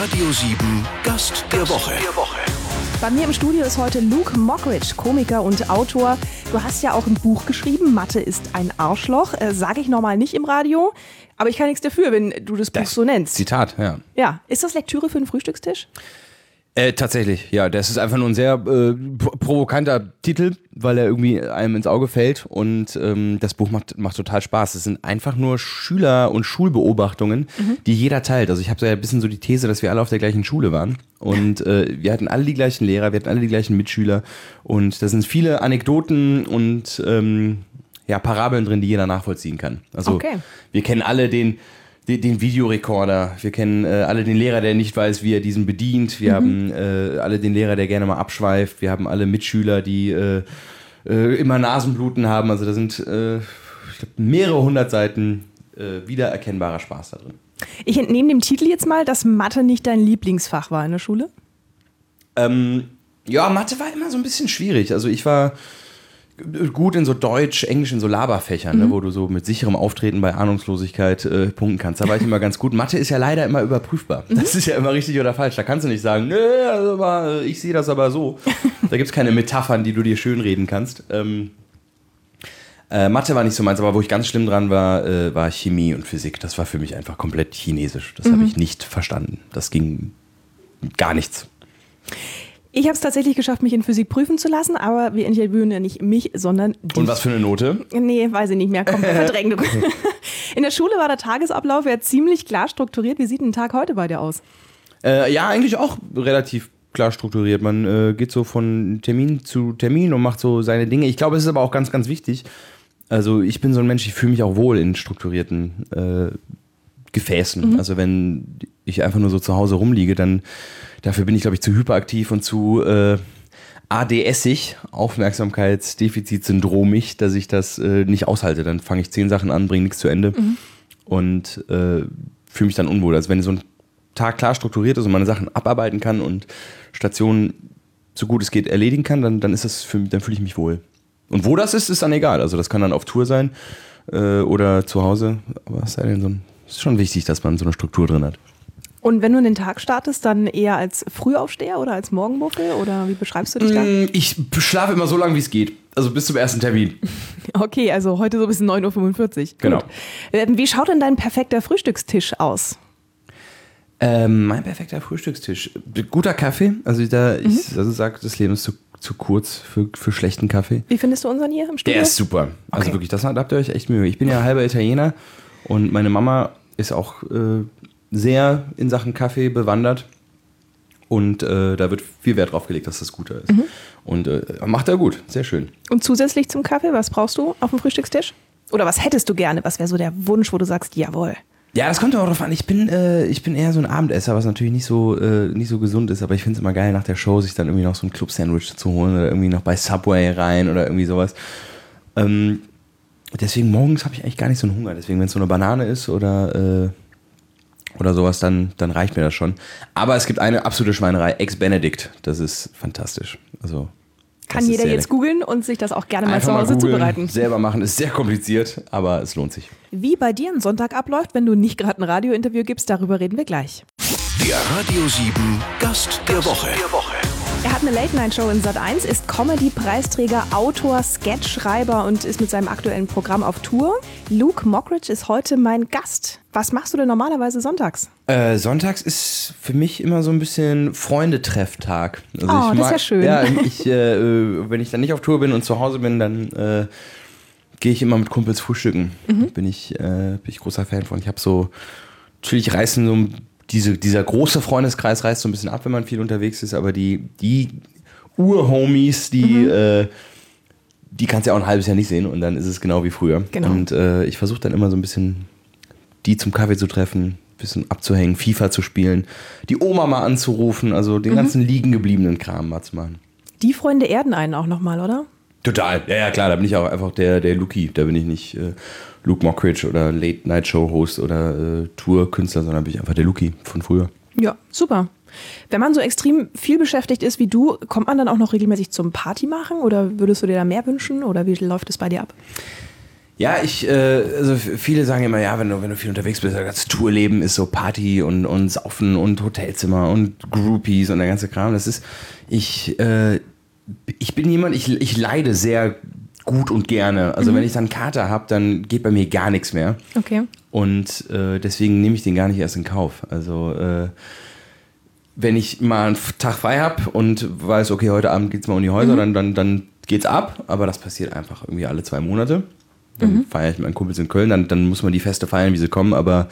Radio 7 Gast der Woche. Bei mir im Studio ist heute Luke Mockridge, Komiker und Autor. Du hast ja auch ein Buch geschrieben, Mathe ist ein Arschloch. Äh, Sage ich normal nicht im Radio, aber ich kann nichts dafür, wenn du das Buch so nennst. Zitat, ja. Ja, ist das Lektüre für den Frühstückstisch? Äh, tatsächlich, ja. Das ist einfach nur ein sehr äh, pro- provokanter Titel, weil er irgendwie einem ins Auge fällt. Und ähm, das Buch macht, macht total Spaß. Es sind einfach nur Schüler- und Schulbeobachtungen, die jeder teilt. Also ich habe so ein bisschen so die These, dass wir alle auf der gleichen Schule waren. Und äh, wir hatten alle die gleichen Lehrer, wir hatten alle die gleichen Mitschüler. Und da sind viele Anekdoten und ähm, ja, Parabeln drin, die jeder nachvollziehen kann. Also Okay. wir kennen alle den, den, den Videorekorder, wir kennen äh, alle den Lehrer, der nicht weiß, wie er diesen bedient, wir haben äh, alle den Lehrer, der gerne mal abschweift, wir haben alle Mitschüler, die äh, äh, immer Nasenbluten haben. Also da sind äh, ich glaub, mehrere hundert Seiten äh, wiedererkennbarer Spaß da drin. Ich entnehme dem Titel jetzt mal, dass Mathe nicht dein Lieblingsfach war in der Schule. Ähm, ja, Mathe war immer so ein bisschen schwierig. Also ich war gut in so Deutsch, Englisch, in so Laberfächern, ne, wo du so mit sicherem Auftreten bei Ahnungslosigkeit äh, punkten kannst. Da war ich immer ganz gut. Mathe ist ja leider immer überprüfbar. Das ist ja immer richtig oder falsch. Da kannst du nicht sagen, nö, also, äh, ich sehe das aber so. Da gibt es keine Metaphern, die du dir schönreden kannst. Ähm, äh, Mathe war nicht so meins, aber wo ich ganz schlimm dran war, äh, war Chemie und Physik. Das war für mich einfach komplett chinesisch. Das habe ich nicht verstanden. Das ging gar nichts. Ich habe es tatsächlich geschafft, mich in Physik prüfen zu lassen, aber wir interviewen ja nicht mich, sondern dich. Und was für eine Note? Nee, weiß ich nicht mehr. Komm, verdrängt. In der Schule war der Tagesablauf ja ziemlich klar strukturiert. Wie sieht ein Tag heute bei dir aus? Äh, ja, eigentlich auch relativ klar strukturiert. Man äh, geht so von Termin zu Termin und macht so seine Dinge. Ich glaube, es ist aber auch ganz, ganz wichtig. Also ich bin so ein Mensch, ich fühle mich auch wohl in strukturierten äh, Gefäßen. Also wenn ich einfach nur so zu Hause rumliege, dann dafür bin ich, glaube ich, zu hyperaktiv und zu äh, ADSig, Aufmerksamkeitsdefizitsyndromig, dass ich das äh, nicht aushalte. Dann fange ich zehn Sachen an, bringe nichts zu Ende und äh, fühle mich dann unwohl. Also wenn so ein Tag klar strukturiert ist und man Sachen abarbeiten kann und Stationen so gut es geht erledigen kann, dann, dann ist das für mich, dann fühle ich mich wohl. Und wo das ist, ist dann egal. Also das kann dann auf Tour sein äh, oder zu Hause. Aber es sei denn, so ein, es ist schon wichtig, dass man so eine Struktur drin hat. Und wenn du den Tag startest, dann eher als Frühaufsteher oder als Morgenmuffel? Oder wie beschreibst du dich da? Mm, Ich schlafe immer so lange, wie es geht. Also bis zum ersten Termin. Okay, also heute so bis 9.45 Uhr. Genau. Gut. Ähm, Wie schaut denn dein perfekter Frühstückstisch aus? Ähm, mein perfekter Frühstückstisch. Guter Kaffee. Also da, ich also sag, das Leben ist zu, zu kurz für, für schlechten Kaffee. Wie findest du unseren hier im Studio? Der ist super. Also Okay. wirklich, das habt ihr euch echt Mühe. Ich bin ja halber Italiener und meine Mama ist auch äh, sehr in Sachen Kaffee bewandert. Und äh, da wird viel Wert drauf gelegt, dass das guter ist. Mhm. Und äh, macht er gut, sehr schön. Und zusätzlich zum Kaffee, was brauchst du auf dem Frühstückstisch? Oder was hättest du gerne? Was wäre so der Wunsch, wo du sagst, jawohl? Ja, das kommt auch drauf an. Ich bin, äh, ich bin eher so ein Abendesser, was natürlich nicht so, äh, nicht so gesund ist, aber ich finde es immer geil, nach der Show sich dann irgendwie noch so ein Club-Sandwich zu holen oder irgendwie noch bei Subway rein oder irgendwie sowas. Ähm, deswegen morgens habe ich eigentlich gar nicht so einen Hunger. Deswegen, wenn es so eine Banane ist oder, äh, oder sowas, dann, dann reicht mir das schon. Aber es gibt eine absolute Schweinerei, Ex-Benedict. Das ist fantastisch. Also, Kann jeder jetzt googeln und sich das auch gerne mal Einfach zu mal Hause zubereiten. selber machen ist sehr kompliziert, aber es lohnt sich. Wie bei dir ein Sonntag abläuft, wenn du nicht gerade ein Radiointerview gibst, darüber reden wir gleich. Der Radio 7 Gast der Woche. Er hat eine Late-Night-Show in Sat1, ist Comedy-Preisträger, Autor, Sketchschreiber und ist mit seinem aktuellen Programm auf Tour. Luke Mockridge ist heute mein Gast. Was machst du denn normalerweise sonntags? Äh, sonntags ist für mich immer so ein bisschen Freundetrefftag. Also Oh, ich das ist ja schön. Ja, ich, äh, äh, wenn ich dann nicht auf Tour bin und zu Hause bin, dann äh, gehe ich immer mit Kumpels frühstücken. Mhm. Bin ich äh, bin ich großer Fan von. Ich habe so natürlich reißen so diese, dieser große Freundeskreis reißt so ein bisschen ab, wenn man viel unterwegs ist, aber die die Urhomies, die Mhm. äh, die kannst du ja auch ein halbes Jahr nicht sehen und dann ist es genau wie früher. Genau. Und äh, ich versuche dann immer so ein bisschen die zum Kaffee zu treffen, ein bisschen abzuhängen, FIFA zu spielen, die Oma mal anzurufen, also Mhm. den ganzen liegen gebliebenen Kram mal zu machen. Die Freunde erden einen auch nochmal, oder? Total, ja, ja, klar, da bin ich auch einfach der, der Luki. Da bin ich nicht äh, Luke Mockridge oder Late-Night-Show-Host oder äh, Tour-Künstler, sondern bin ich einfach der Luki von früher. Ja, super. Wenn man so extrem viel beschäftigt ist wie du, kommt man dann auch noch regelmäßig zum Party machen oder würdest du dir da mehr wünschen oder wie läuft es bei dir ab? Ja, ich, äh, also viele sagen immer, ja, wenn du, wenn du viel unterwegs bist, das Tourleben ist so Party und, und Saufen und Hotelzimmer und Groupies und der ganze Kram. Das ist, ich, äh, ich bin jemand, ich, ich leide sehr gut und gerne. Also wenn ich dann Kater habe, dann geht bei mir gar nichts mehr. Okay. Und äh, deswegen nehme ich den gar nicht erst in Kauf. Also äh, wenn ich mal einen Tag frei habe und weiß, okay, heute Abend geht's mal um die Häuser, dann, dann, dann geht's ab. Aber das passiert einfach irgendwie alle zwei Monate. Dann feiere ich mit meinen Kumpels in Köln, dann, dann muss man die Feste feiern, wie sie kommen. Aber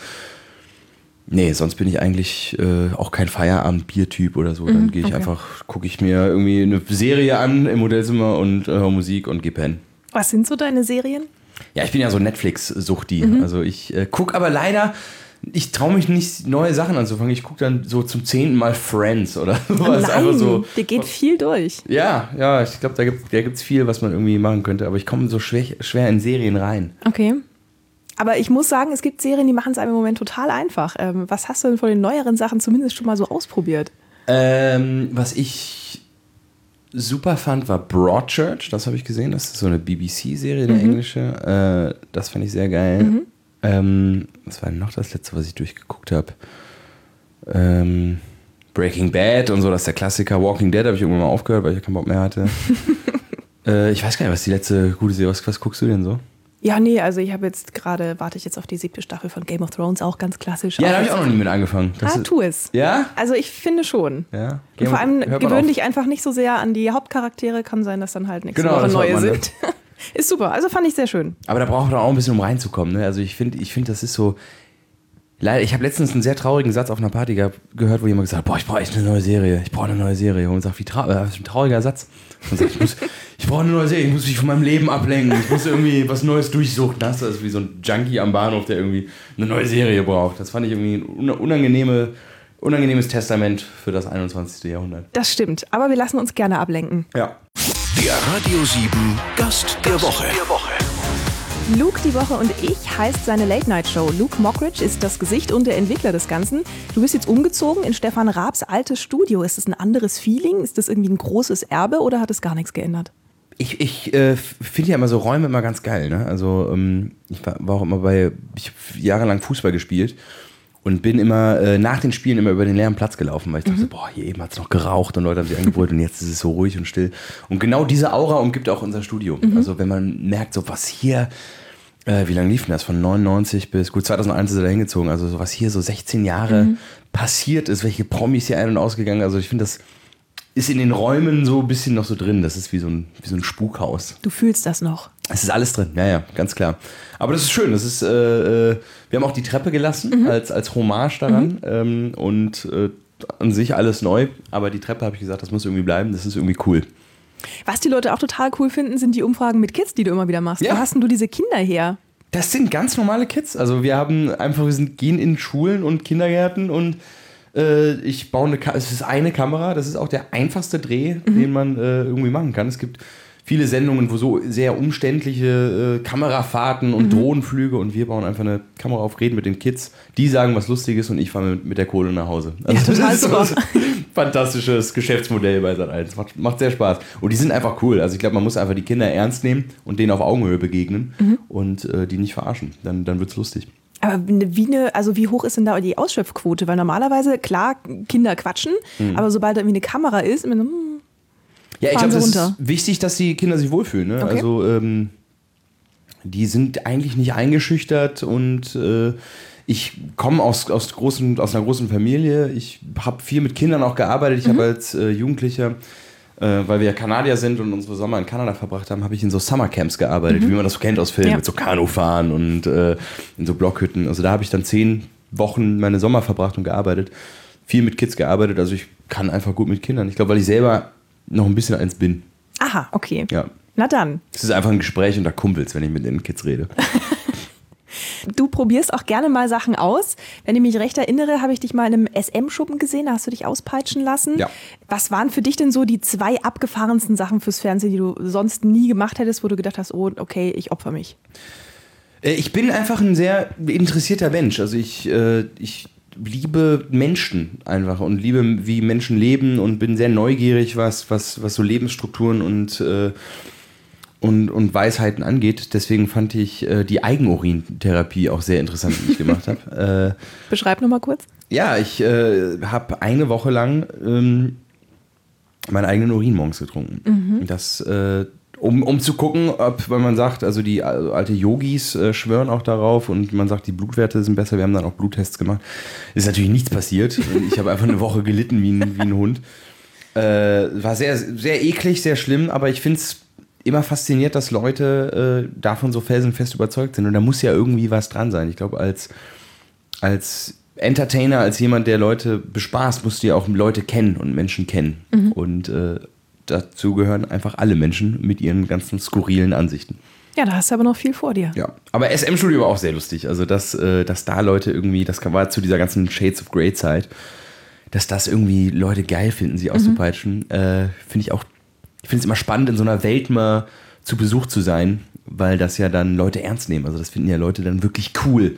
nee, sonst bin ich eigentlich äh, auch kein Feierabend-Bier-Typ oder so. Dann gehe ich okay. einfach, gucke ich mir irgendwie eine Serie an im Hotelzimmer und äh, höre Musik und gehe pennen. Was sind so deine Serien? Ja, ich bin ja so Netflix-Suchti. Also ich äh, gucke aber leider, ich traue mich nicht, neue Sachen anzufangen. Ich gucke dann so zum zehnten Mal Friends oder sowas. Nein, Einfach so. dir geht viel durch. Ja, ja, ich glaube, da gibt es viel, was man irgendwie machen könnte. Aber ich komme so schwer, schwer in Serien rein. Okay. Aber ich muss sagen, es gibt Serien, die machen es einem im Moment total einfach. Ähm, was hast du denn von den neueren Sachen zumindest schon mal so ausprobiert? Ähm, was ich super fand, war Broadchurch. Das habe ich gesehen. Das ist so eine BBC-Serie, eine englische. Äh, das fand ich sehr geil. Ähm, was war denn noch das letzte, was ich durchgeguckt habe? Ähm, Breaking Bad und so, das ist der Klassiker. Walking Dead habe ich irgendwann mal aufgehört, weil ich keinen Bock mehr hatte. äh, ich weiß gar nicht, was die letzte gute Serie ist. Was guckst du denn so? Ja, nee, also ich habe jetzt gerade, warte ich jetzt auf die siebte Staffel von Game of Thrones, auch ganz klassisch. Ja, da habe ich auch noch nie mit angefangen. Das Ah, tu es. Ja? Also ich finde schon. Ja. Und vor allem gewöhn dich einfach nicht so sehr an die Hauptcharaktere. Kann sein, dass dann halt nächste Genau, Woche neue ne? sind. Ist super. Also fand ich sehr schön. Aber da braucht man auch ein bisschen, um reinzukommen. Ne? Also ich finde, ich finde, das ist so. Leider, ich habe letztens einen sehr traurigen Satz auf einer Party gehabt, gehört, wo jemand gesagt hat, boah, ich brauche echt eine neue Serie. Ich brauche eine neue Serie. Und man sagt, wie trau äh, das ist ein trauriger Satz. Und sagt, ich, muss- ich brauche eine neue Serie. Ich muss mich von meinem Leben ablenken. Ich muss irgendwie was Neues durchsuchen. Das ist wie so ein Junkie am Bahnhof, der irgendwie eine neue Serie braucht. Das fand ich irgendwie ein un- unangenehme, unangenehmes Testament für das 21. Jahrhundert. Das stimmt. Aber wir lassen uns gerne ablenken. Ja. Der Radio 7 Gast der Woche. Luke die Woche und ich heißt seine Late-Night-Show. Luke Mockridge ist das Gesicht und der Entwickler des Ganzen. Du bist jetzt umgezogen in Stefan Raabs altes Studio. Ist das ein anderes Feeling? Ist das irgendwie ein großes Erbe oder hat es gar nichts geändert? Ich, ich äh, finde ja immer so Räume immer ganz geil. Ne? Also ähm, ich war, war auch immer bei, ich habe jahrelang Fußball gespielt und bin immer äh, nach den Spielen immer über den leeren Platz gelaufen, weil ich dachte, boah, hier eben hat es noch geraucht und Leute haben sich angebrüllt und jetzt ist es so ruhig und still. Und genau diese Aura umgibt auch unser Studio. Also wenn man merkt, so was hier, äh, wie lange lief denn das? Von 99 bis, gut, 2001 ist er da hingezogen, also so was hier so 16 Jahre passiert ist, welche Promis hier ein- und ausgegangen, also ich finde das ist in den Räumen so ein bisschen noch so drin. Das ist wie so ein, wie so ein Spukhaus. Du fühlst das noch. Es ist alles drin, ja, ja, ganz klar. Aber das ist schön. Das ist, äh, äh, wir haben auch die Treppe gelassen als, als Hommage daran ähm, und äh, an sich alles neu. Aber die Treppe habe ich gesagt, das muss irgendwie bleiben. Das ist irgendwie cool. Was die Leute auch total cool finden, sind die Umfragen mit Kids, die du immer wieder machst. Ja. Wo hast denn du diese Kinder her? Das sind ganz normale Kids. Also wir haben einfach, wir sind, gehen in Schulen und Kindergärten und äh, ich baue eine, Ka es ist eine Kamera. Das ist auch der einfachste Dreh, den man äh, irgendwie machen kann. Es gibt viele Sendungen, wo so sehr umständliche äh, Kamerafahrten und Drohnenflüge und wir bauen einfach eine Kamera auf, reden mit den Kids. Die sagen was Lustiges und ich fahre mit, mit der Kohle nach Hause. Also Ja, total das ist so super. fantastisches Geschäftsmodell bei Sat1. Macht, macht sehr Spaß. Und die sind einfach cool. Also ich glaube, man muss einfach die Kinder ernst nehmen und denen auf Augenhöhe begegnen und äh, die nicht verarschen. Dann, dann wird es lustig. Aber wie eine, also wie hoch ist denn da die Ausschöpfquote? Weil normalerweise, klar, Kinder quatschen, Hm. aber sobald da irgendwie eine Kamera ist, immer so, hm, Ja, ich glaube, runter. ist wichtig, dass die Kinder sich wohlfühlen. Ne? Okay. Also ähm, die sind eigentlich nicht eingeschüchtert und äh, ich komme aus, aus, großen, aus einer großen Familie. Ich habe viel mit Kindern auch gearbeitet. Ich habe als äh, Jugendlicher, äh, weil wir ja Kanadier sind und unsere Sommer in Kanada verbracht haben, habe ich in so Summercamps gearbeitet, wie man das so kennt aus Filmen, Ja. mit so Kanufahren und äh, in so Blockhütten. Also da habe ich dann zehn Wochen meine Sommer verbracht und gearbeitet. Viel mit Kids gearbeitet. Also ich kann einfach gut mit Kindern. Ich glaube, weil ich selber noch ein bisschen eins bin. aha, okay. Ja. Na dann. Es ist einfach ein Gespräch unter Kumpels, wenn ich mit den Kids rede. Du probierst auch gerne mal Sachen aus. Wenn ich mich recht erinnere, habe ich dich mal in einem SM-Schuppen gesehen, da hast du dich auspeitschen lassen. Ja. Was waren für dich denn so die zwei abgefahrensten Sachen fürs Fernsehen, die du sonst nie gemacht hättest, wo du gedacht hast, oh, okay, ich opfer mich? Äh, Ich bin einfach ein sehr interessierter Mensch. Also ich, äh, ich liebe Menschen einfach und liebe, wie Menschen leben und bin sehr neugierig, was, was, was so Lebensstrukturen und, äh, und, und Weisheiten angeht. Deswegen fand ich äh, die Eigenurintherapie auch sehr interessant, die ich gemacht habe. Äh, Beschreib nochmal kurz. ja, ich äh, habe eine Woche lang ähm, meinen eigenen Urin morgens getrunken. Das, äh, um, um zu gucken, ob, weil man sagt, also die alte Yogis äh, schwören auch darauf und man sagt, die Blutwerte sind besser. Wir haben dann auch Bluttests gemacht. Ist natürlich nichts passiert. Ich habe einfach eine Woche gelitten wie ein, wie ein Hund. Äh, war sehr, sehr eklig, sehr schlimm, aber ich finde es immer fasziniert, dass Leute äh, davon so felsenfest überzeugt sind. Und da muss ja irgendwie was dran sein. Ich glaube, als, als Entertainer, als jemand, der Leute bespaßt, musst du ja auch Leute kennen und Menschen kennen. Und äh, dazu gehören einfach alle Menschen mit ihren ganzen skurrilen Ansichten. Ja, da hast du aber noch viel vor dir. Ja, aber SM-Studio war auch sehr lustig. Also, dass, äh, dass da Leute irgendwie, das war zu dieser ganzen Shades of Grey Zeit, dass das irgendwie Leute geil finden, sie auszupeitschen, äh, finde ich auch, ich finde es immer spannend, in so einer Welt mal zu Besuch zu sein, weil das ja dann Leute ernst nehmen. Also, das finden ja Leute dann wirklich cool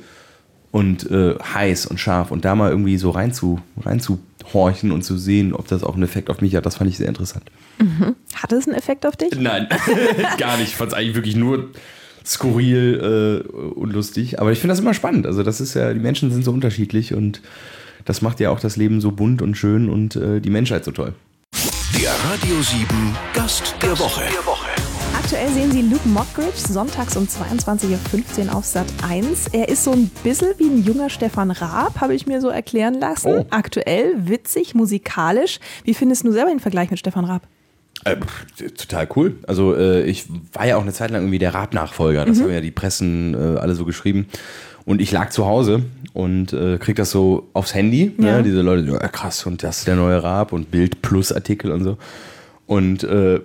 und äh, heiß und scharf und da mal irgendwie so rein zu, reinzuhorchen und zu sehen, ob das auch einen Effekt auf mich hat, das fand ich sehr interessant. Hatte es einen Effekt auf dich? Nein, gar nicht. Ich fand es eigentlich wirklich nur skurril äh, und lustig. Aber ich finde das immer spannend. Also, das ist ja, die Menschen sind so unterschiedlich und das macht ja auch das Leben so bunt und schön und äh, die Menschheit so toll. Der Radio 7 Gast der Woche. Aktuell sehen Sie Luke Mockridge sonntags um 22.15 Uhr auf Sat 1. Er ist so ein bisschen wie ein junger Stefan Raab, habe ich mir so erklären lassen. Oh. Aktuell, witzig, musikalisch. Wie findest du selber den Vergleich mit Stefan Raab? Äh, total cool. Also äh, ich war ja auch eine Zeit lang irgendwie der Rap-Nachfolger. Das haben ja die Pressen äh, alle so geschrieben. Und ich lag zu Hause und äh, krieg das so aufs Handy. Ja. Ne? Diese Leute, so, ja, krass, und das ist der neue Rap und Bild plus Artikel und so. Und äh,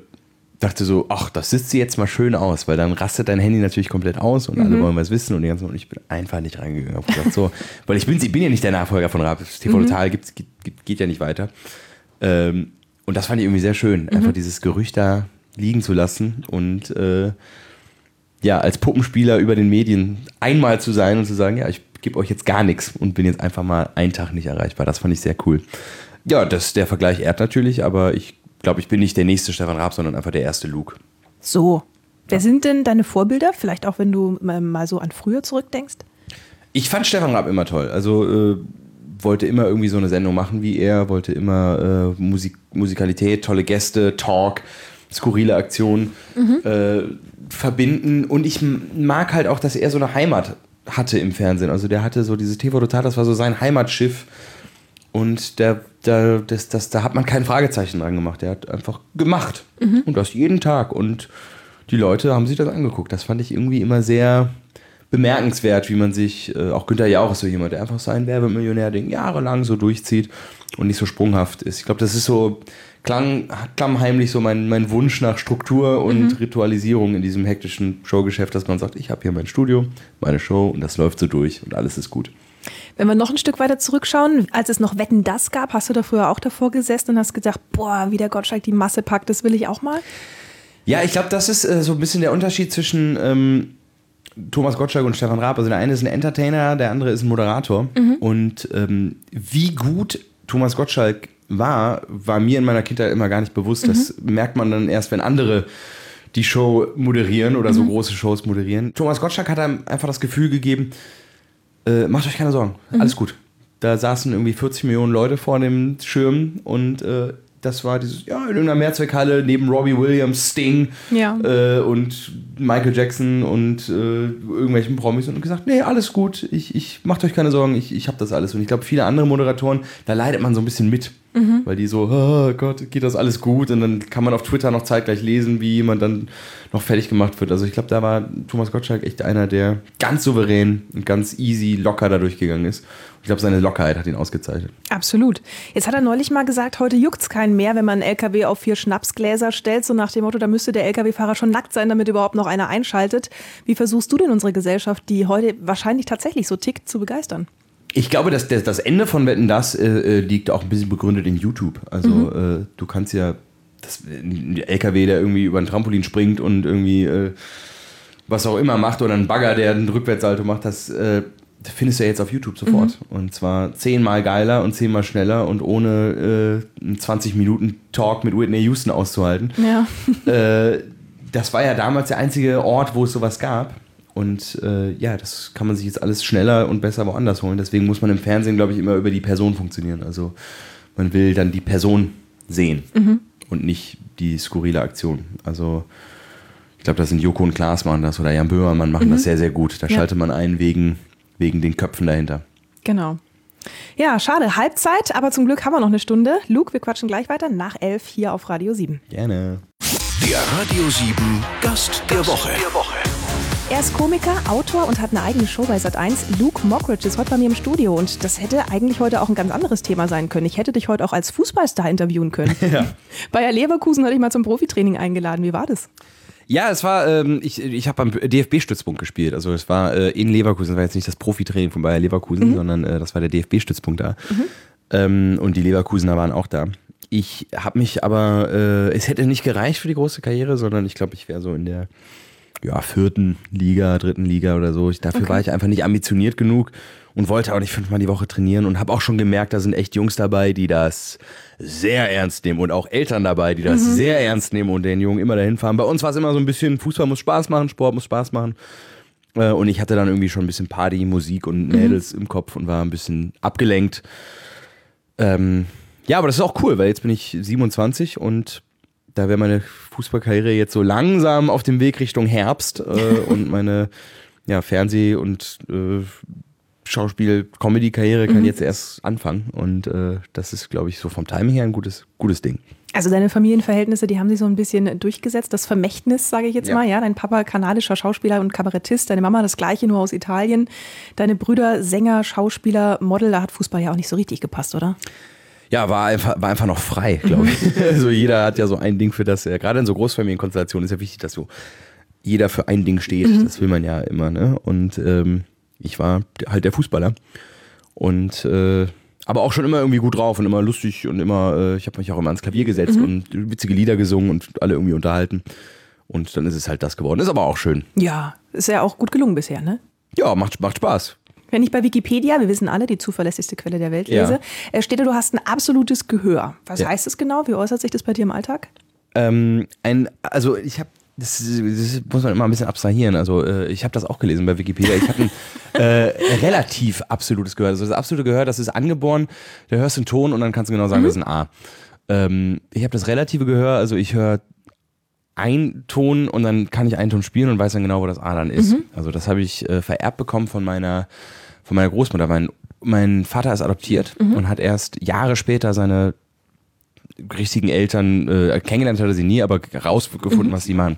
dachte so, ach, das sitzt sie jetzt mal schön aus, weil dann rastet dein Handy natürlich komplett aus und alle wollen was wissen und die ganzen und ich bin einfach nicht reingegangen. Hab gesagt, so, weil ich bin, ich bin ja nicht der Nachfolger von Rap. TV Total gibt's, geht, geht- ja nicht weiter. Ähm, und das fand ich irgendwie sehr schön, einfach dieses Gerücht da liegen zu lassen und äh, ja, als Puppenspieler über den Medien einmal zu sein und zu sagen, ja, ich gebe euch jetzt gar nichts und bin jetzt einfach mal einen Tag nicht erreichbar. Das fand ich sehr cool. Ja, das, der Vergleich ehrt natürlich, aber ich glaube, ich bin nicht der nächste Stefan Raab, sondern einfach der erste Luke. So. Wer sind denn deine Vorbilder? Vielleicht auch, wenn du ähm, mal so an früher zurückdenkst. Ich fand Stefan Raab immer toll. Also äh, wollte immer irgendwie so eine Sendung machen wie er, wollte immer äh, Musik, Musikalität, tolle Gäste, Talk, skurrile Aktionen äh, verbinden. Und ich mag halt auch, dass er so eine Heimat hatte im Fernsehen. Also der hatte so dieses TV Total, das war so sein Heimatschiff. Und der, der, das, das, da hat man kein Fragezeichen dran gemacht. Der hat einfach gemacht. Und das jeden Tag. Und die Leute haben sich das angeguckt. Das fand ich irgendwie immer sehr bemerkenswert, wie man sich, äh, auch Günther Jauch ist so jemand, der einfach sein Werbemillionär-Ding jahrelang so durchzieht und nicht so sprunghaft ist. Ich glaube, das ist so klang, klammheimlich so mein, mein Wunsch nach Struktur und Ritualisierung in diesem hektischen Showgeschäft, dass man sagt, ich habe hier mein Studio, meine Show und das läuft so durch und alles ist gut. Wenn wir noch ein Stück weiter zurückschauen, als es noch Wetten das gab, hast du da früher auch davor gesessen und hast gedacht, boah, wie der Gottschalk die Masse packt, das will ich auch mal? Ja, ich glaube, das ist äh, so ein bisschen der Unterschied zwischen ähm, Thomas Gottschalk und Stefan Raab. Also der eine ist ein Entertainer, der andere ist ein Moderator. Und ähm, wie gut Thomas Gottschalk war, war mir in meiner Kindheit immer gar nicht bewusst. Das merkt man dann erst, wenn andere die Show moderieren oder so große Shows moderieren. Thomas Gottschalk hat einem einfach das Gefühl gegeben, äh, macht euch keine Sorgen, alles gut. Da saßen irgendwie 40 Millionen Leute vor dem Schirm und äh, das war dieses, ja, in irgendeiner Mehrzweckhalle neben Robbie Williams, Sting Ja. äh, und Michael Jackson und äh, irgendwelchen Promis und gesagt, nee, alles gut, ich, ich macht euch keine Sorgen, ich, ich hab das alles. Und ich glaube, viele andere Moderatoren, da leidet man so ein bisschen mit. Weil die so, oh Gott, geht das alles gut? Und dann kann man auf Twitter noch zeitgleich lesen, wie jemand dann noch fertig gemacht wird. Also ich glaube, da war Thomas Gottschalk echt einer, der ganz souverän und ganz easy, locker da durchgegangen ist. Ich glaube, seine Lockerheit hat ihn ausgezeichnet. Absolut. Jetzt hat er neulich mal gesagt, heute juckt's keinen mehr, wenn man einen LKW auf vier Schnapsgläser stellt, so nach dem Motto, da müsste der LKW-Fahrer schon nackt sein, damit überhaupt noch einer einschaltet. Wie versuchst du denn unsere Gesellschaft, die heute wahrscheinlich tatsächlich so tickt, zu begeistern? Ich glaube, dass das Ende von Wetten das äh, äh, liegt auch ein bisschen begründet in YouTube. Also äh, du kannst ja das, ein LKW, der irgendwie über ein Trampolin springt und irgendwie äh, was auch immer macht oder ein Bagger, der einen Rückwärtssalto macht, das äh, findest du ja jetzt auf YouTube sofort. Und zwar zehnmal geiler und zehnmal schneller und ohne äh, einen 20 Minuten Talk mit Whitney Houston auszuhalten. Ja. äh, das war ja damals der einzige Ort, wo es sowas gab. Und äh, ja, das kann man sich jetzt alles schneller und besser woanders holen. Deswegen muss man im Fernsehen, glaube ich, immer über die Person funktionieren. Also man will dann die Person sehen und nicht die skurrile Aktion. Also ich glaube, das sind Joko und Klaas machen das oder Jan Böhmermann machen das sehr, sehr gut. Da Ja. schaltet man ein wegen, wegen den Köpfen dahinter. Genau. Ja, schade. Halbzeit, aber zum Glück haben wir noch eine Stunde. Luke, wir quatschen gleich weiter nach elf hier auf Radio 7. Gerne. Der Radio 7 Gast der Woche. Er ist Komiker, Autor und hat eine eigene Show bei Sat1. Luke Mockridge ist heute bei mir im Studio und das hätte eigentlich heute auch ein ganz anderes Thema sein können. Ich hätte dich heute auch als Fußballstar interviewen können. Bayer Leverkusen hatte ich mal zum Profitraining eingeladen. Wie war das? Ja, es war, ähm, ich, ich habe am DFB-Stützpunkt gespielt. Also es war äh, in Leverkusen, das war jetzt nicht das Profitraining von Bayer Leverkusen, sondern äh, das war der DFB-Stützpunkt da. Ähm, und die Leverkusener waren auch da. Ich habe mich aber, äh, es hätte nicht gereicht für die große Karriere, sondern ich glaube, ich wäre so in der ja, vierten Liga, dritten Liga oder so. Ich, dafür war ich einfach nicht ambitioniert genug und wollte auch nicht fünfmal die Woche trainieren und habe auch schon gemerkt, da sind echt Jungs dabei, die das sehr ernst nehmen und auch Eltern dabei, die das sehr ernst nehmen und den Jungen immer dahin fahren. Bei uns war es immer so ein bisschen, Fußball muss Spaß machen, Sport muss Spaß machen. Äh, Und ich hatte dann irgendwie schon ein bisschen Party, Musik und Mädels im Kopf und war ein bisschen abgelenkt. Ähm, ja, aber das ist auch cool, weil jetzt bin ich 27 und da wäre meine Fußballkarriere jetzt so langsam auf dem Weg Richtung Herbst äh, und meine ja, Fernseh- und äh, Schauspiel-Comedy-Karriere kann jetzt erst anfangen und äh, das ist, glaube ich, so vom Timing her ein gutes, gutes Ding. Also deine Familienverhältnisse, die haben sich so ein bisschen durchgesetzt. Das Vermächtnis, sage ich jetzt Ja. mal, ja. Dein Papa kanadischer Schauspieler und Kabarettist, deine Mama das gleiche, nur aus Italien. Deine Brüder Sänger, Schauspieler, Model, da hat Fußball ja auch nicht so richtig gepasst, oder? Ja, war einfach, war einfach noch frei, glaube ich. Also jeder hat ja so ein Ding, für das er, gerade in so Großfamilienkonstellationen ist ja wichtig, dass so jeder für ein Ding steht. Das will man ja immer, ne? Und ähm, ich war halt der Fußballer. Und äh, aber auch schon immer irgendwie gut drauf und immer lustig und immer, äh, ich habe mich auch immer ans Klavier gesetzt und witzige Lieder gesungen und alle irgendwie unterhalten. Und dann ist es halt das geworden. Ist aber auch schön. Ja, ist ja auch gut gelungen bisher, ne? Ja, macht, macht Spaß. Wenn ich bei Wikipedia, wir wissen alle, die zuverlässigste Quelle der Welt Ja. lese, äh, steht da, du hast ein absolutes Gehör. Was Ja. heißt das genau? Wie äußert sich das bei dir im Alltag? Ähm, ein, also ich habe, das, das muss man immer ein bisschen abstrahieren. Also äh, ich habe das auch gelesen bei Wikipedia. Ich habe ein äh, relativ absolutes Gehör. Also das absolute Gehör, das ist angeboren. Da hörst du einen Ton und dann kannst du genau sagen, das ist ein A. Ähm, ich habe das relative Gehör. Also ich höre einen Ton und dann kann ich einen Ton spielen und weiß dann genau, wo das A dann ist. Also das habe ich äh, vererbt bekommen von meiner, von meiner Großmutter. Mein, mein Vater ist adoptiert und hat erst Jahre später seine richtigen Eltern äh, kennengelernt hatte sie nie, aber rausgefunden, was sie machen.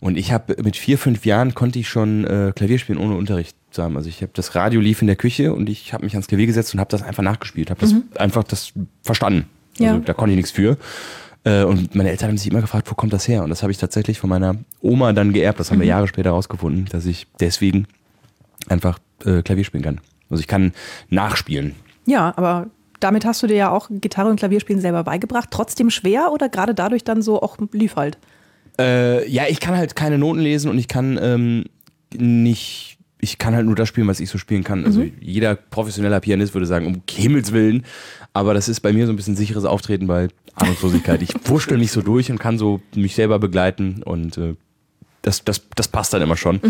Und ich habe mit vier, fünf Jahren konnte ich schon äh, Klavier spielen, ohne Unterricht zu haben. Also ich habe das Radio lief in der Küche und ich habe mich ans Klavier gesetzt und habe das einfach nachgespielt, habe das einfach das verstanden. Also Ja. da konnte ich nichts für. Äh, und meine Eltern haben sich immer gefragt, wo kommt das her? Und das habe ich tatsächlich von meiner Oma dann geerbt. Das haben wir Jahre später rausgefunden, dass ich deswegen einfach äh, Klavier spielen kann. Also ich kann nachspielen. Ja, aber damit hast du dir ja auch Gitarre und Klavierspielen selber beigebracht. Trotzdem schwer oder gerade dadurch dann so auch lief halt? Äh, ja, ich kann halt keine Noten lesen und ich kann ähm, nicht, ich kann halt nur das spielen, was ich so spielen kann. Also jeder professioneller Pianist würde sagen, um Himmels Willen. Aber das ist bei mir so ein bisschen sicheres Auftreten bei Ahnungslosigkeit. Ich wurschtel mich so durch und kann so mich selber begleiten und äh, das, das, das passt dann immer schon.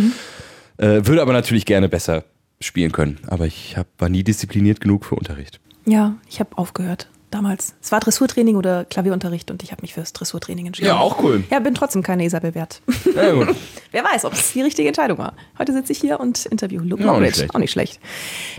Äh, würde aber natürlich gerne besser spielen können. Aber ich hab, war nie diszipliniert genug für Unterricht. Ja, ich habe aufgehört damals. Es war Dressurtraining oder Klavierunterricht und ich habe mich fürs Dressurtraining entschieden. Ja, auch cool. Ja, bin trotzdem keine Isabel wert. Ja, gut. Wer weiß, ob es die richtige Entscheidung war. Heute sitze ich hier und interview Luke Ja, auch nicht schlecht. Auch nicht schlecht.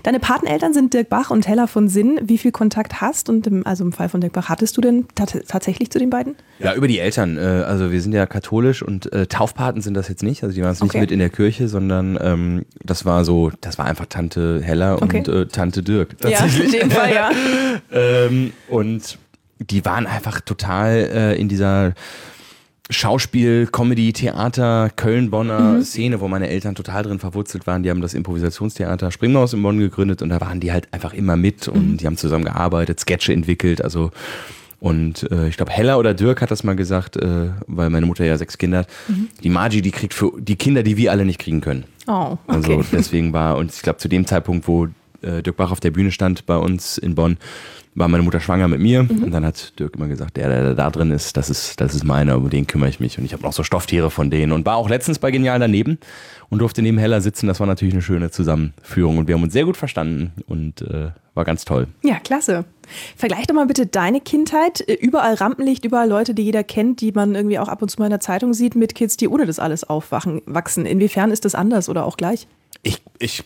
Deine Pateneltern sind Dirk Bach und Hella von Sinn. Wie viel Kontakt hast und im, also im Fall von Dirk Bach hattest du denn tat- tatsächlich zu den beiden? Ja, über die Eltern. Äh, also wir sind ja katholisch und äh, Taufpaten sind das jetzt nicht. Also die waren jetzt nicht Okay. mit in der Kirche, sondern ähm, das war so, das war einfach Tante Hella Okay. und äh, Tante Dirk. Ja, in dem Fall, ja. Ähm, und die waren einfach total äh, in dieser Schauspiel, Comedy, Theater, Köln-Bonner Szene, wo meine Eltern total drin verwurzelt waren. Die haben das Improvisationstheater Springmaus in Bonn gegründet und da waren die halt einfach immer mit und die haben zusammen gearbeitet, Sketche entwickelt, also und äh, ich glaube, Hella oder Dirk hat das mal gesagt, äh, weil meine Mutter ja sechs Kinder hat. Die Margie, die kriegt für die Kinder, die wir alle nicht kriegen können. Oh, Also okay. deswegen war, und ich glaube, zu dem Zeitpunkt, wo äh, Dirk Bach auf der Bühne stand bei uns in Bonn, war meine Mutter schwanger mit mir und dann hat Dirk immer gesagt, der, der, der da drin ist, das ist, das ist meiner, um den kümmere ich mich und ich habe noch so Stofftiere von denen und war auch letztens bei Genial daneben und durfte neben Hella sitzen. Das war natürlich eine schöne Zusammenführung und wir haben uns sehr gut verstanden und äh, war ganz toll. Ja, klasse. Vergleich doch mal bitte deine Kindheit. Überall Rampenlicht, überall Leute, die jeder kennt, die man irgendwie auch ab und zu mal in der Zeitung sieht, mit Kids, die ohne das alles aufwachen, wachsen. Inwiefern ist das anders oder auch gleich? Ich, ich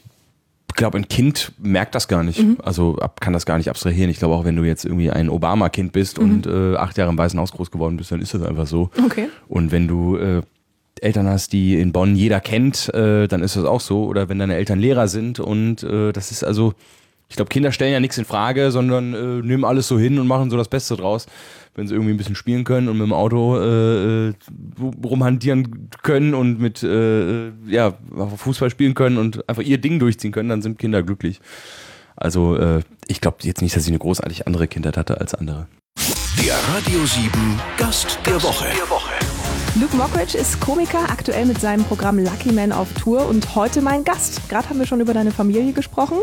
glaube, ein Kind merkt das gar nicht. Also ab, kann das gar nicht abstrahieren. Ich glaube auch, wenn du jetzt irgendwie ein Obama-Kind bist und äh, acht Jahre im Weißen Haus groß geworden bist, dann ist das einfach so. Okay. Und wenn du äh, Eltern hast, die in Bonn jeder kennt, äh, dann ist das auch so. Oder wenn deine Eltern Lehrer sind und äh, das ist also, ich glaube, Kinder stellen ja nichts in Frage, sondern äh, nehmen alles so hin und machen so das Beste draus. Wenn sie irgendwie ein bisschen spielen können und mit dem Auto äh, äh, rumhantieren können und mit äh, ja, Fußball spielen können und einfach ihr Ding durchziehen können, dann sind Kinder glücklich. Also äh, ich glaube jetzt nicht, dass ich eine großartig andere Kindheit hatte als andere. Der Radio 7 Gast der Woche. Luke Mockridge ist Komiker, aktuell mit seinem Programm Lucky Man auf Tour und heute mein Gast. Gerade haben wir schon über deine Familie gesprochen.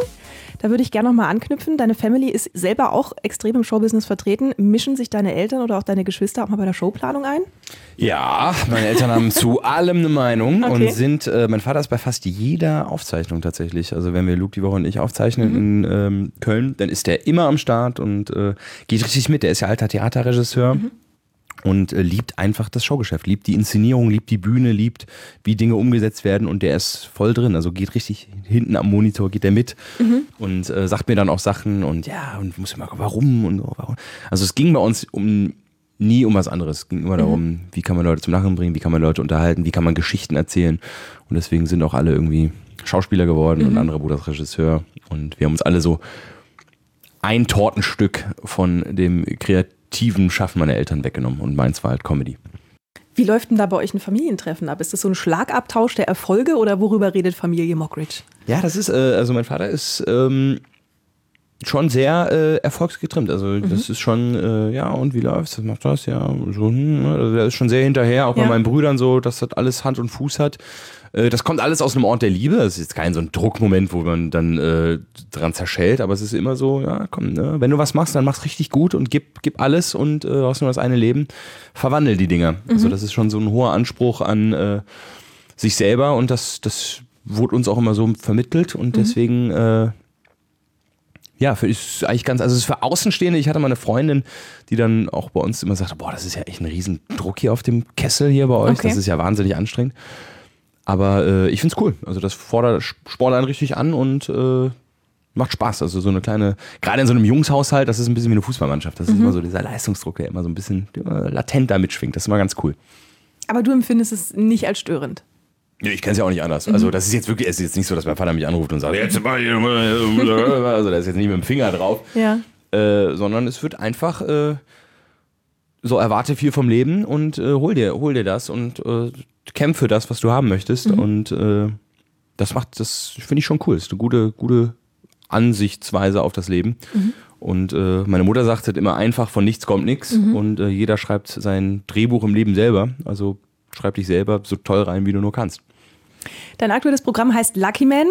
Da würde ich gerne nochmal anknüpfen. Deine Family ist selber auch extrem im Showbusiness vertreten. Mischen sich deine Eltern oder auch deine Geschwister auch mal bei der Showplanung ein? Ja, meine Eltern haben zu allem eine Meinung Okay. und sind, äh, mein Vater ist bei fast jeder Aufzeichnung tatsächlich. Also wenn wir Luke die Woche und ich aufzeichnen in ähm, Köln, dann ist der immer am Start und äh, geht richtig mit. Der ist ja alter Theaterregisseur. Und äh, liebt einfach das Showgeschäft, liebt die Inszenierung, liebt die Bühne, liebt, wie Dinge umgesetzt werden und der ist voll drin. Also geht richtig hinten am Monitor, geht der mit und äh, sagt mir dann auch Sachen und ja, und muss immer, warum und so, warum. Also es ging bei uns um nie um was anderes. Es ging immer darum, wie kann man Leute zum Lachen bringen, wie kann man Leute unterhalten, wie kann man Geschichten erzählen. Und deswegen sind auch alle irgendwie Schauspieler geworden und andere Bruder ist Regisseur. Und wir haben uns alle so ein Tortenstück von dem kreativen Schaffen meiner Eltern weggenommen. Und meins war halt Comedy. Wie läuft denn da bei euch ein Familientreffen ab? Ist das so ein Schlagabtausch der Erfolge oder worüber redet Familie Mockridge? Ja, das ist, äh, also mein Vater ist ähm, schon sehr äh, erfolgsgetrimmt. Also das ist schon, äh, ja, und wie läuft's? Was macht das? Ja, so, hm, ne? also der ist schon sehr hinterher, auch Ja. bei meinen Brüdern so, dass das alles Hand und Fuß hat. Äh, Das kommt alles aus einem Ort der Liebe. Das ist jetzt kein so ein Druckmoment, wo man dann äh, dran zerschellt, aber es ist immer so, ja, komm, ne? wenn du was machst, dann mach's richtig gut und gib, gib alles und äh, hast nur das eine Leben. Verwandel die Dinger. Also das ist schon so ein hoher Anspruch an äh, sich selber und das, das wurde uns auch immer so vermittelt und deswegen, äh, ja, für, ist eigentlich ganz, also es ist für Außenstehende, ich hatte mal eine Freundin, die dann auch bei uns immer sagte, boah, das ist ja echt ein riesen Druck hier auf dem Kessel hier bei euch, Okay. das ist ja wahnsinnig anstrengend. Aber äh, ich find's cool, also das fordert Sport einen richtig an und äh, macht Spaß. Also so eine kleine, gerade in so einem Jungshaushalt, das ist ein bisschen wie eine Fußballmannschaft. Das ist immer so dieser Leistungsdruck, der immer so ein bisschen äh, latent da mitschwingt. Das ist immer ganz cool. Aber du empfindest es nicht als störend. Ja, ich kenne es ja auch nicht anders. Also das ist jetzt wirklich, es ist jetzt nicht so, dass mein Vater mich anruft und sagt, jetzt mal hier, also da ist jetzt nicht mit dem Finger drauf, Ja. äh, sondern es wird einfach äh, so erwarte viel vom Leben und äh, hol dir, hol dir das und kämpfe das, was du haben möchtest und äh, das macht, das finde ich schon cool. Das ist eine gute, gute Ansichtsweise auf das Leben. Und äh, meine Mutter sagt halt immer einfach, von nichts kommt nichts. Und äh, jeder schreibt sein Drehbuch im Leben selber. Also schreib dich selber so toll rein, wie du nur kannst. Dein aktuelles Programm heißt Lucky Man.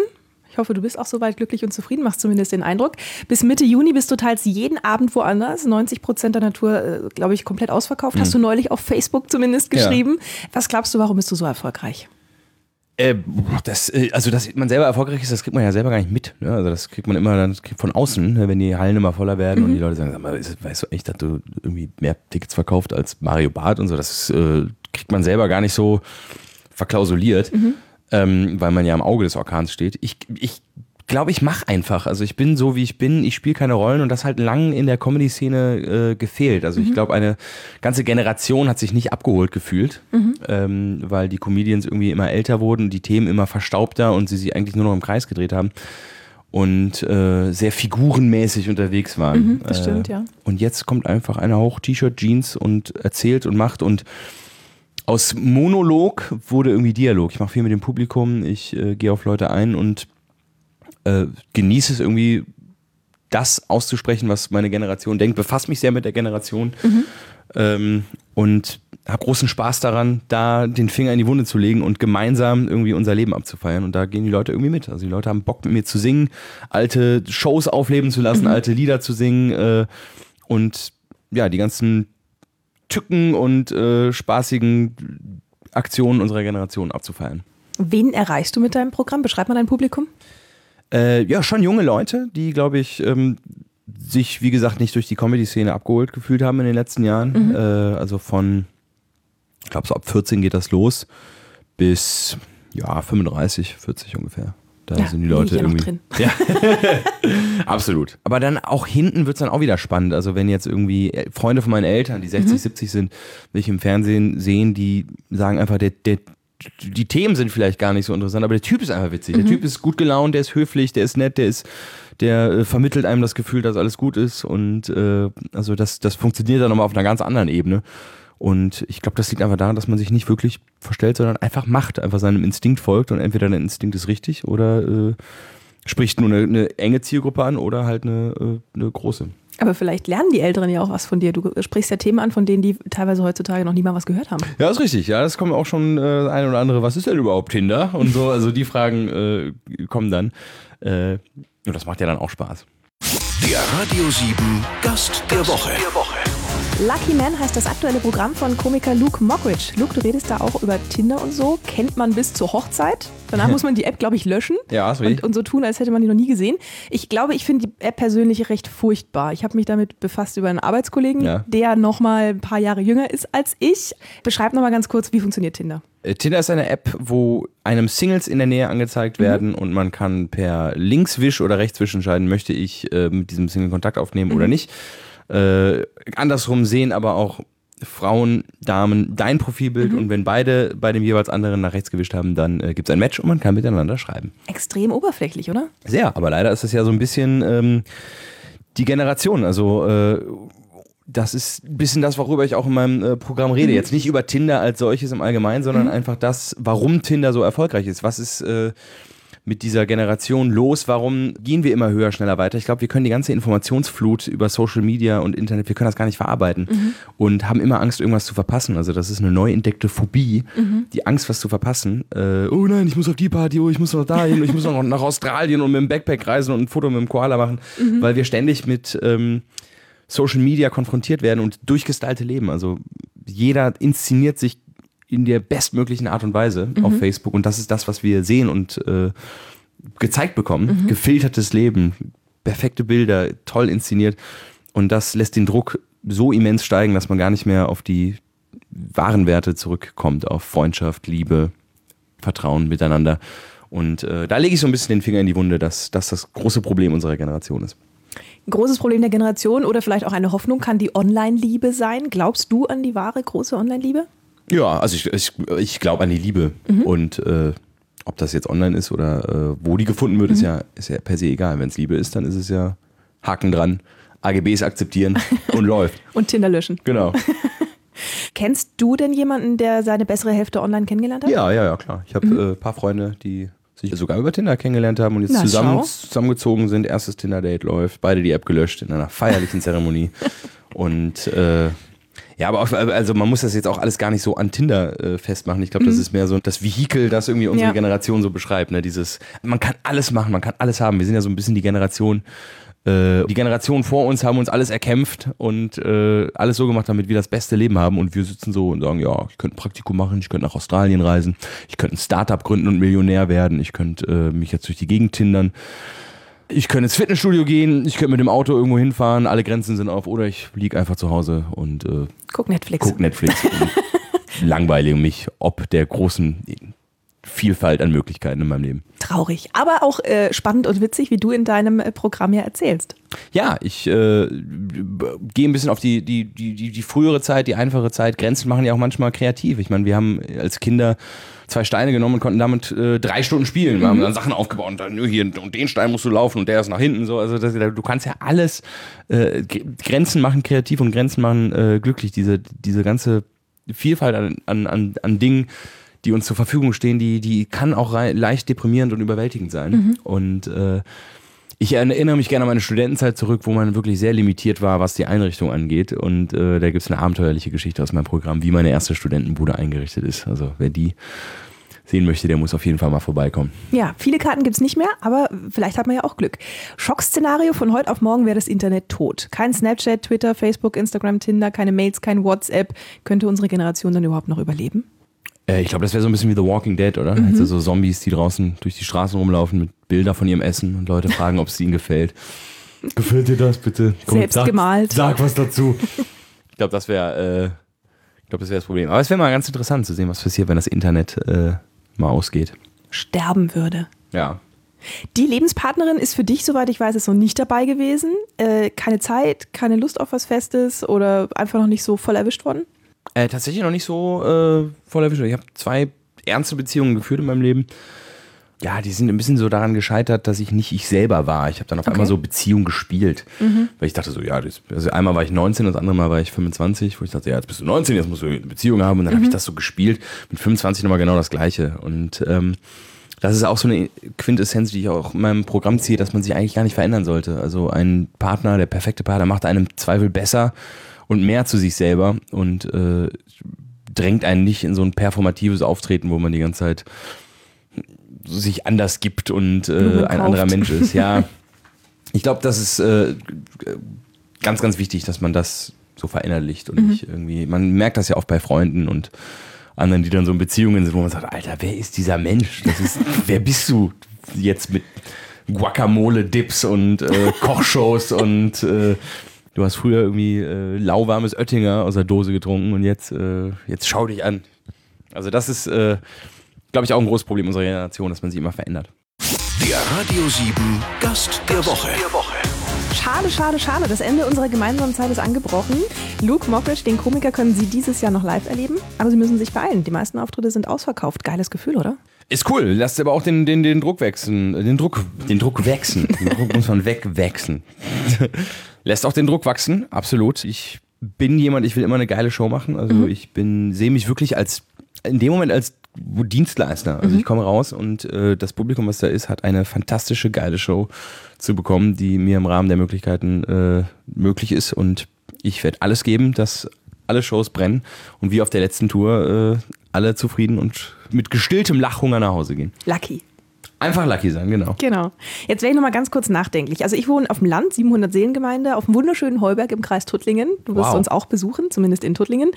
Ich hoffe, du bist auch soweit glücklich und zufrieden, machst zumindest den Eindruck. Bis Mitte Juni bist du teils jeden Abend woanders. 90 Prozent der Natur, äh, glaube ich, komplett ausverkauft. Hast du neulich auf Facebook zumindest Ja. geschrieben. Was glaubst du, warum bist du so erfolgreich? Äh, das, äh, also, dass man selber erfolgreich ist, das kriegt man ja selber gar nicht mit. Ne? Also, das kriegt man immer dann von außen, ne? wenn die Hallen immer voller werden und die Leute sagen, sag mal, weißt du echt, dass du irgendwie mehr Tickets verkauft als Mario Barth und so. Das äh, kriegt man selber gar nicht so verklausuliert, ähm, weil man ja am Auge des Orkans steht. Ich, ich glaube, ich mache einfach. Also ich bin so, wie ich bin. Ich spiele keine Rollen und das halt lang in der Comedy-Szene äh, gefehlt. Also ich glaube, eine ganze Generation hat sich nicht abgeholt gefühlt, ähm, weil die Comedians irgendwie immer älter wurden, die Themen immer verstaubter und sie sich eigentlich nur noch im Kreis gedreht haben und äh, sehr figurenmäßig unterwegs waren. Mhm, das stimmt, äh, ja. Und jetzt kommt einfach einer hoch, T-Shirt, Jeans und erzählt und macht und aus Monolog wurde irgendwie Dialog. Ich mache viel mit dem Publikum, ich äh, gehe auf Leute ein und äh, genieße es irgendwie das auszusprechen, was meine Generation denkt. Befasse mich sehr mit der Generation mhm. ähm, und habe großen Spaß daran, da den Finger in die Wunde zu legen und gemeinsam irgendwie unser Leben abzufeiern. Und da gehen die Leute irgendwie mit. Also die Leute haben Bock mit mir zu singen, alte Shows aufleben zu lassen, mhm. alte Lieder zu singen äh, und ja, die ganzen Tücken und äh, spaßigen Aktionen unserer Generation abzufeiern. Wen erreichst du mit deinem Programm? Beschreib mal dein Publikum. Äh, ja, schon junge Leute, die, glaube ich, ähm, sich, wie gesagt, nicht durch die Comedy-Szene abgeholt gefühlt haben in den letzten Jahren. Mhm. Äh, also von, ich glaube, so ab 14 geht das los, bis ja, 35, 40 ungefähr. Da ja, sind die Leute irgendwie. Drin. Ja, absolut. Aber dann auch hinten wird es dann auch wieder spannend. Also wenn jetzt irgendwie Freunde von meinen Eltern, die 60, mhm. 70 sind, mich im Fernsehen sehen, die sagen einfach, der, der, die Themen sind vielleicht gar nicht so interessant, aber der Typ ist einfach witzig. Mhm. Der Typ ist gut gelaunt, der ist höflich, der ist nett, der ist, der äh, vermittelt einem das Gefühl, dass alles gut ist. Und äh, also das, das funktioniert dann nochmal auf einer ganz anderen Ebene. Und ich glaube, das liegt einfach daran, dass man sich nicht wirklich verstellt, sondern einfach macht, einfach seinem Instinkt folgt und entweder der Instinkt ist richtig oder äh, spricht nur eine, eine, enge Zielgruppe an oder halt eine, äh, eine große. Aber vielleicht lernen die Älteren ja auch was von dir. Du sprichst ja Themen an, von denen die teilweise heutzutage noch nie mal was gehört haben. Ja, ist richtig. Ja, das kommen auch schon äh, ein oder andere. Was ist denn überhaupt Tinder? Und so. Also die Fragen äh, kommen dann. Äh, und das macht ja dann auch Spaß. Der Radio 7 Gast der Woche. Lucky Man heißt das aktuelle Programm von Komiker Luke Mockridge. Luke, du redest da auch über Tinder und so. Kennt man bis zur Hochzeit. Danach muss man die App, glaube ich, löschen. Ja, ist und, und so tun, als hätte man die noch nie gesehen. Ich glaube, ich finde die App persönlich recht furchtbar. Ich habe mich damit befasst über einen Arbeitskollegen, ja. der noch mal ein paar Jahre jünger ist als ich. Beschreib noch mal ganz kurz, wie funktioniert Tinder? Äh, Tinder ist eine App, wo einem Singles in der Nähe angezeigt mhm. werden mhm. und man kann per Linkswisch oder Rechtswisch entscheiden, möchte ich äh, mit diesem Single Kontakt aufnehmen mhm. oder nicht. Äh, andersrum sehen aber auch Frauen, Damen dein Profilbild mhm. und wenn beide bei dem jeweils anderen nach rechts gewischt haben, dann äh, gibt es ein Match und man kann miteinander schreiben. Extrem oberflächlich, oder? Sehr, aber leider ist es ja so ein bisschen ähm, die Generation. Also äh, das ist ein bisschen das, worüber ich auch in meinem äh, Programm rede. Mhm. Jetzt nicht über Tinder als solches im Allgemeinen, sondern mhm. einfach das, warum Tinder so erfolgreich ist. Was ist äh, mit dieser Generation los? Warum gehen wir immer höher, schneller weiter? Ich glaube, wir können die ganze Informationsflut über Social Media und Internet, wir können das gar nicht verarbeiten mhm. und haben immer Angst, irgendwas zu verpassen. Also das ist eine neu entdeckte Phobie, mhm. die Angst, was zu verpassen. Äh, oh nein, ich muss auf die Party, oh, ich muss noch dahin, ich muss noch nach Australien und mit dem Backpack reisen und ein Foto mit dem Koala machen, mhm. weil wir ständig mit ähm, Social Media konfrontiert werden und durchgestylte Leben. Also jeder inszeniert sich in der bestmöglichen Art und Weise mhm. auf Facebook und das ist das, was wir sehen und äh, gezeigt bekommen. Mhm. Gefiltertes Leben, perfekte Bilder, toll inszeniert und das lässt den Druck so immens steigen, dass man gar nicht mehr auf die wahren Werte zurückkommt, auf Freundschaft, Liebe, Vertrauen miteinander. Und äh, da lege ich so ein bisschen den Finger in die Wunde, dass, dass das große Problem unserer Generation ist. Ein großes Problem der Generation oder vielleicht auch eine Hoffnung kann die Online-Liebe sein. Glaubst du an die wahre große Online-Liebe? Ja, also ich, ich, ich glaube an die Liebe. Mhm. Und äh, ob das jetzt online ist oder äh, wo die gefunden wird, mhm. ist, ja, ist ja per se egal. Wenn es Liebe ist, dann ist es ja Haken dran, AGBs akzeptieren und läuft. Und Tinder löschen. Genau. Kennst du denn jemanden, der seine bessere Hälfte online kennengelernt hat? Ja, ja, ja, klar. Ich habe ein mhm. äh, paar Freunde, die sich sogar über Tinder kennengelernt haben und jetzt Na, zusammen, zusammengezogen sind. Erstes Tinder-Date läuft, beide die App gelöscht in einer feierlichen Zeremonie. und äh, ja, aber auch, also man muss das jetzt auch alles gar nicht so an Tinder äh, festmachen. Ich glaube, das mhm. ist mehr so das Vehikel, das irgendwie unsere ja. Generation so beschreibt. Ne? Dieses, man kann alles machen, man kann alles haben. Wir sind ja so ein bisschen die Generation, äh, die Generation vor uns haben uns alles erkämpft und äh, alles so gemacht, damit wir das beste Leben haben. Und wir sitzen so und sagen, ja, ich könnte ein Praktikum machen, ich könnte nach Australien reisen, ich könnte ein Startup gründen und Millionär werden, ich könnte äh, mich jetzt durch die Gegend tindern ich könnte ins Fitnessstudio gehen, ich könnte mit dem Auto irgendwo hinfahren, alle Grenzen sind auf, oder ich liege einfach zu Hause und äh, guck Netflix. Guck Netflix langweile mich ob der großen Vielfalt an Möglichkeiten in meinem Leben. Traurig, aber auch äh, spannend und witzig, wie du in deinem äh, Programm ja erzählst. Ja, ich äh, gehe ein bisschen auf die, die, die, die, die frühere Zeit, die einfache Zeit. Grenzen machen ja auch manchmal kreativ. Ich meine, wir haben als Kinder zwei Steine genommen und konnten damit äh, drei Stunden spielen. Wir haben mhm. dann Sachen aufgebaut und dann hier und den Stein musst du laufen und der ist nach hinten so. Also das, du kannst ja alles äh, Grenzen machen kreativ und Grenzen machen äh, glücklich. Diese diese ganze Vielfalt an, an, an, an Dingen, die uns zur Verfügung stehen, die die kann auch leicht deprimierend und überwältigend sein. Mhm. Und äh, Ich erinnere mich gerne an meine Studentenzeit zurück, wo man wirklich sehr limitiert war, was die Einrichtung angeht. Und äh, da gibt es eine abenteuerliche Geschichte aus meinem Programm, wie meine erste Studentenbude eingerichtet ist. Also wer die sehen möchte, der muss auf jeden Fall mal vorbeikommen. Ja, viele Karten gibt es nicht mehr, aber vielleicht hat man ja auch Glück. Schockszenario, von heute auf morgen wäre das Internet tot. Kein Snapchat, Twitter, Facebook, Instagram, Tinder, keine Mails, kein WhatsApp. Könnte unsere Generation dann überhaupt noch überleben? Äh, ich glaube, das wäre so ein bisschen wie The Walking Dead, oder? Mhm. Also so Zombies, die draußen durch die Straßen rumlaufen mit Bilder von ihrem Essen und Leute fragen, ob es ihnen gefällt. Gefällt dir das bitte? Komm, Selbst sag, gemalt. Sag was dazu. ich glaube, das wäre, äh, ich glaube, das wäre das Problem. Aber es wäre mal ganz interessant zu sehen, was passiert, wenn das Internet äh, mal ausgeht. Sterben würde. Ja. Die Lebenspartnerin ist für dich, soweit ich weiß, ist noch nicht dabei gewesen. Äh, keine Zeit, keine Lust auf was Festes oder einfach noch nicht so voll erwischt worden? Äh, tatsächlich noch nicht so äh, voll erwischt. Ich habe zwei ernste Beziehungen geführt in meinem Leben. Ja, die sind ein bisschen so daran gescheitert, dass ich nicht ich selber war. Ich habe dann auf okay. einmal so Beziehungen gespielt. Mhm. Weil ich dachte so, ja, das, also einmal war ich 19, das andere Mal war ich 25, wo ich dachte, ja, jetzt bist du 19, jetzt musst du eine Beziehung haben. Und dann mhm. habe ich das so gespielt. Mit 25 nochmal genau das Gleiche. Und ähm, das ist auch so eine Quintessenz, die ich auch in meinem Programm ziehe, dass man sich eigentlich gar nicht verändern sollte. Also ein Partner, der perfekte Partner, macht einem Zweifel besser und mehr zu sich selber und äh, drängt einen nicht in so ein performatives Auftreten, wo man die ganze Zeit sich anders gibt und äh, ein anderer Mensch ist. Ja, ich glaube, das ist äh, ganz, ganz wichtig, dass man das so verinnerlicht und mhm. nicht irgendwie. Man merkt das ja oft bei Freunden und anderen, die dann so in Beziehungen sind, wo man sagt, Alter, wer ist dieser Mensch? Das ist, wer bist du jetzt mit Guacamole-Dips und äh, Kochshows und äh, du hast früher irgendwie äh, lauwarmes Oettinger aus der Dose getrunken und jetzt, äh, jetzt schau dich an. Also das ist, äh, glaube ich, auch ein großes Problem unserer Generation, dass man sich immer verändert. Der Radio 7 Gast der Woche. Der Woche. Schade, schade, schade. Das Ende unserer gemeinsamen Zeit ist angebrochen. Luke Mockridge, den Komiker, können Sie dieses Jahr noch live erleben. Aber Sie müssen sich beeilen. Die meisten Auftritte sind ausverkauft. Geiles Gefühl, oder? Ist cool. Lasst aber auch den, den, den Druck wechseln. Den Druck, den Druck wechseln. den Druck muss man wegwechseln. Lässt auch den Druck wachsen. Absolut. Ich bin jemand, ich will immer eine geile Show machen. Also mhm. ich bin, sehe mich wirklich als, in dem Moment als Dienstleister. Also mhm. ich komme raus und äh, das Publikum, was da ist, hat eine fantastische, geile Show zu bekommen, die mir im Rahmen der Möglichkeiten äh, möglich ist. Und ich werde alles geben, dass alle Shows brennen und wie auf der letzten Tour äh, alle zufrieden und mit gestilltem Lachhunger nach Hause gehen. Lucky. Einfach Lucky sein, genau. Genau. Jetzt wäre ich noch mal ganz kurz nachdenklich. Also ich wohne auf dem Land, 700 Seelengemeinde, auf dem wunderschönen Heuberg im Kreis Tuttlingen. Du wirst wow. uns auch besuchen, zumindest in Tuttlingen.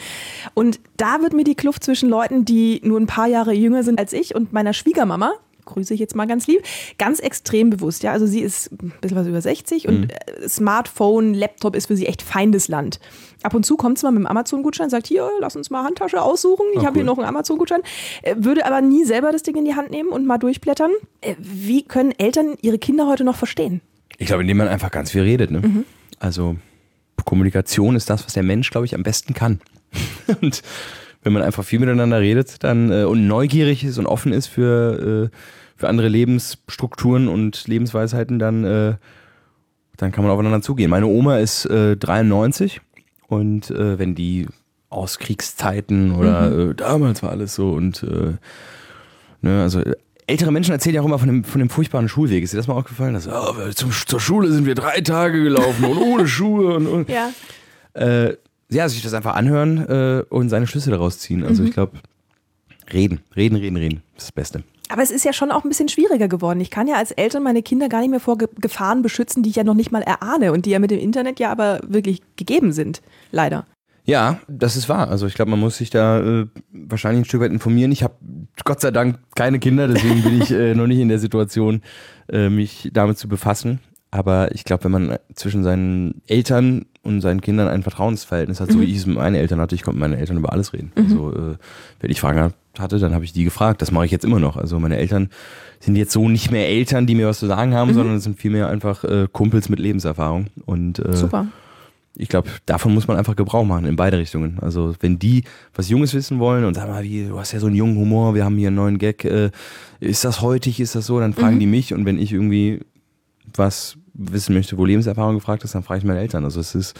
Und da wird mir die Kluft zwischen Leuten, die nur ein paar Jahre jünger sind als ich und meiner Schwiegermama, grüße ich jetzt mal ganz lieb, ganz extrem bewusst. Ja, also sie ist ein bisschen was über 60 und mhm. Äh, Smartphone, Laptop ist für sie echt Feindesland. Ab und zu kommt sie mal mit dem Amazon-Gutschein, sagt hier, lass uns mal Handtasche aussuchen. Ich habe cool. hier noch einen Amazon-Gutschein. Äh, würde aber nie selber das Ding in die Hand nehmen und mal durchblättern. Äh, wie können Eltern ihre Kinder heute noch verstehen? Ich glaube, indem man einfach ganz viel redet. Ne? Mhm. Also Kommunikation ist das, was der Mensch, glaube ich, am besten kann. und wenn man einfach viel miteinander redet dann äh, und neugierig ist und offen ist für, äh, für andere Lebensstrukturen und Lebensweisheiten, dann, äh, dann kann man aufeinander zugehen. Meine Oma ist äh, 93 und äh, wenn die aus Kriegszeiten oder mhm. äh, damals war alles so und äh, ne, also ältere Menschen erzählen ja auch immer von dem, von dem furchtbaren Schulweg. Ist dir das mal aufgefallen? Dass, oh, zum, zur Schule sind wir drei Tage gelaufen und ohne Schuhe und, und ja. Äh, ja, sich das einfach anhören äh, und seine Schlüsse daraus ziehen. Also mhm. ich glaube, reden, reden, reden, reden. Das ist das Beste. Aber es ist ja schon auch ein bisschen schwieriger geworden. Ich kann ja als Eltern meine Kinder gar nicht mehr vor Gefahren beschützen, die ich ja noch nicht mal erahne und die ja mit dem Internet ja aber wirklich gegeben sind. Leider. Ja, das ist wahr. Also ich glaube, man muss sich da äh, wahrscheinlich ein Stück weit informieren. Ich habe Gott sei Dank keine Kinder, deswegen bin ich äh, noch nicht in der Situation, äh, mich damit zu befassen. Aber ich glaube, wenn man zwischen seinen Eltern und seinen Kindern ein Vertrauensverhältnis hat, mhm. so wie ich es mit meinen Eltern hatte, ich konnte mit meinen Eltern über alles reden. Mhm. Also äh, wenn ich Fragen hatte, dann habe ich die gefragt. Das mache ich jetzt immer noch. Also meine Eltern sind jetzt so nicht mehr Eltern, die mir was zu sagen haben, mhm. sondern es sind vielmehr einfach äh, Kumpels mit Lebenserfahrung. Und äh, Super. Ich glaube, davon muss man einfach Gebrauch machen in beide Richtungen. Also wenn die was Junges wissen wollen und sag mal, wie, du hast ja so einen jungen Humor, wir haben hier einen neuen Gag, äh, ist das heutig, ist das so, dann fragen mhm. die mich und wenn ich irgendwie was wissen möchte, wo Lebenserfahrung gefragt ist, dann frage ich meine Eltern. Also es ist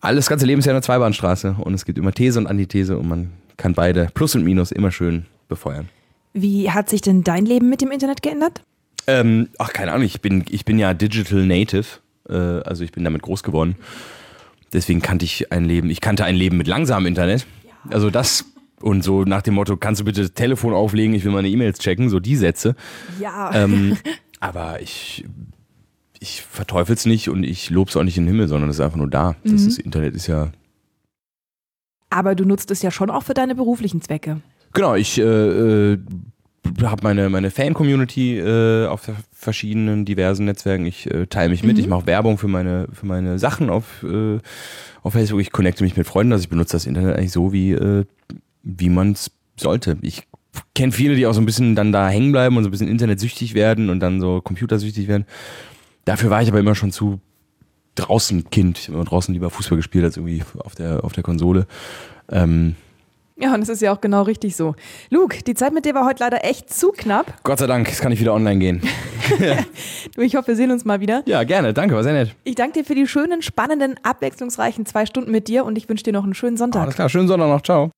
alles ganze Leben ist ja eine Zweibahnstraße und es gibt immer These und Antithese und man kann beide Plus und Minus immer schön befeuern. Wie hat sich denn dein Leben mit dem Internet geändert? Ähm, ach, keine Ahnung, ich bin, ich bin ja Digital Native. Äh, also ich bin damit groß geworden. Deswegen kannte ich ein Leben, ich kannte ein Leben mit langsamem Internet. Also das und so nach dem Motto, kannst du bitte das Telefon auflegen, ich will meine E-Mails checken, so die Sätze. Ja. Ähm, aber ich, ich verteufel es nicht und ich lobe es auch nicht in den Himmel, sondern es ist einfach nur da. Das Mhm. ist, Internet ist ja. Aber du nutzt es ja schon auch für deine beruflichen Zwecke. Genau, ich äh, äh, habe meine, meine Fan-Community äh, auf verschiedenen diversen Netzwerken. Ich äh, teile mich mit, ich mache Werbung für meine, für meine Sachen auf, äh, auf Facebook. Ich connecte mich mit Freunden, also ich benutze das Internet eigentlich so, wie, äh, wie man es sollte. Ich kenne viele, die auch so ein bisschen dann da hängen bleiben und so ein bisschen internetsüchtig werden und dann so computersüchtig werden. Dafür war ich aber immer schon zu draußen Kind. Ich habe immer draußen lieber Fußball gespielt als irgendwie auf der, auf der Konsole. Ähm, Ja, und es ist ja auch genau richtig so. Luke, die Zeit mit dir war heute leider echt zu knapp. Gott sei Dank, jetzt kann ich wieder online gehen. Du, ich hoffe, wir sehen uns mal wieder. Ja, gerne, danke, war sehr nett. Ich danke dir für die schönen, spannenden, abwechslungsreichen zwei Stunden mit dir und ich wünsche dir noch einen schönen Sonntag. Alles klar, schönen Sonntag noch, ciao.